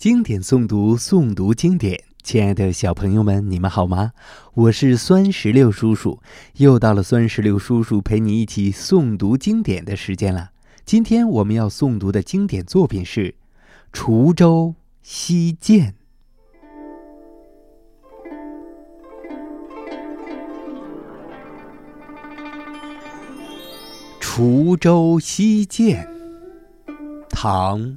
经典诵读，诵读经典。亲爱的小朋友们，你们好吗？我是酸石榴叔叔，又到了酸石榴叔叔陪你一起诵读经典的时间了。今天我们要诵读的经典作品是《滁州西涧》。滁州西涧，唐·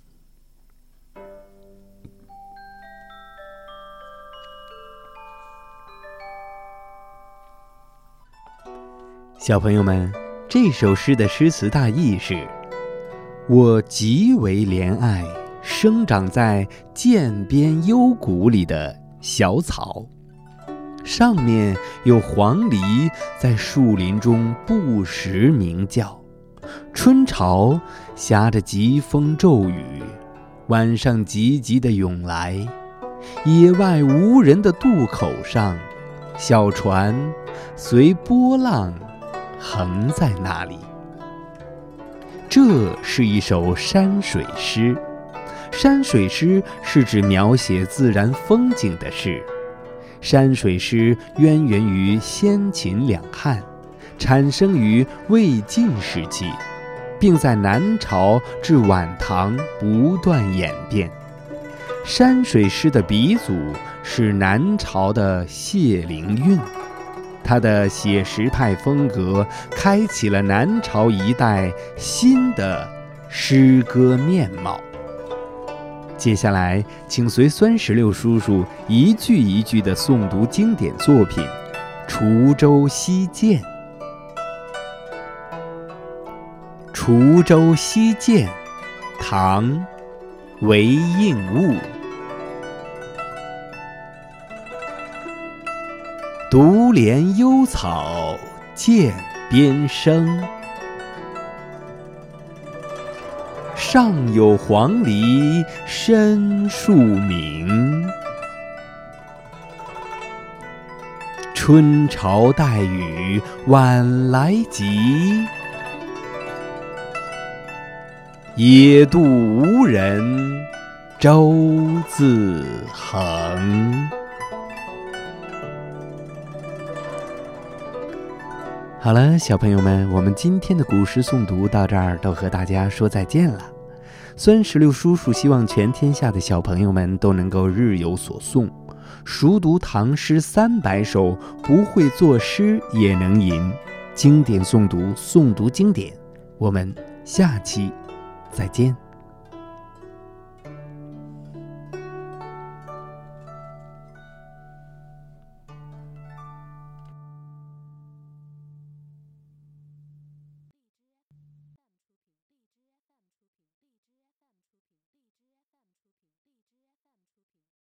小朋友们，这首诗的诗词大意是：我极为怜爱生长在涧边幽谷里的小草，上面有黄鹂在树林中不时鸣叫。春潮夹着疾风骤雨，晚上急急地涌来。野外无人的渡口上，小船随波浪。横在那里。这是一首山水诗。山水诗是指描写自然风景的诗。山水诗渊源于先秦两汉，产生于魏晋时期，并在南朝至晚唐不断演变。山水诗的鼻祖是南朝的谢灵运。他的写实派风格开启了南朝一代新的诗歌面貌。接下来，请随酸石榴叔叔一句一句地诵读经典作品《滁州西涧》。《滁州西涧》，唐·韦应物。独怜幽草涧边生，上有黄鹂深树鸣。春潮带雨晚来急，野渡无人舟自横。好了，小朋友们，我们今天的古诗诵读到这儿，都和大家说再见了。酸石榴叔叔希望全天下的小朋友们都能够日有所诵，熟读唐诗三百首，不会作诗也能吟。经典诵读，诵读经典。我们下期再见。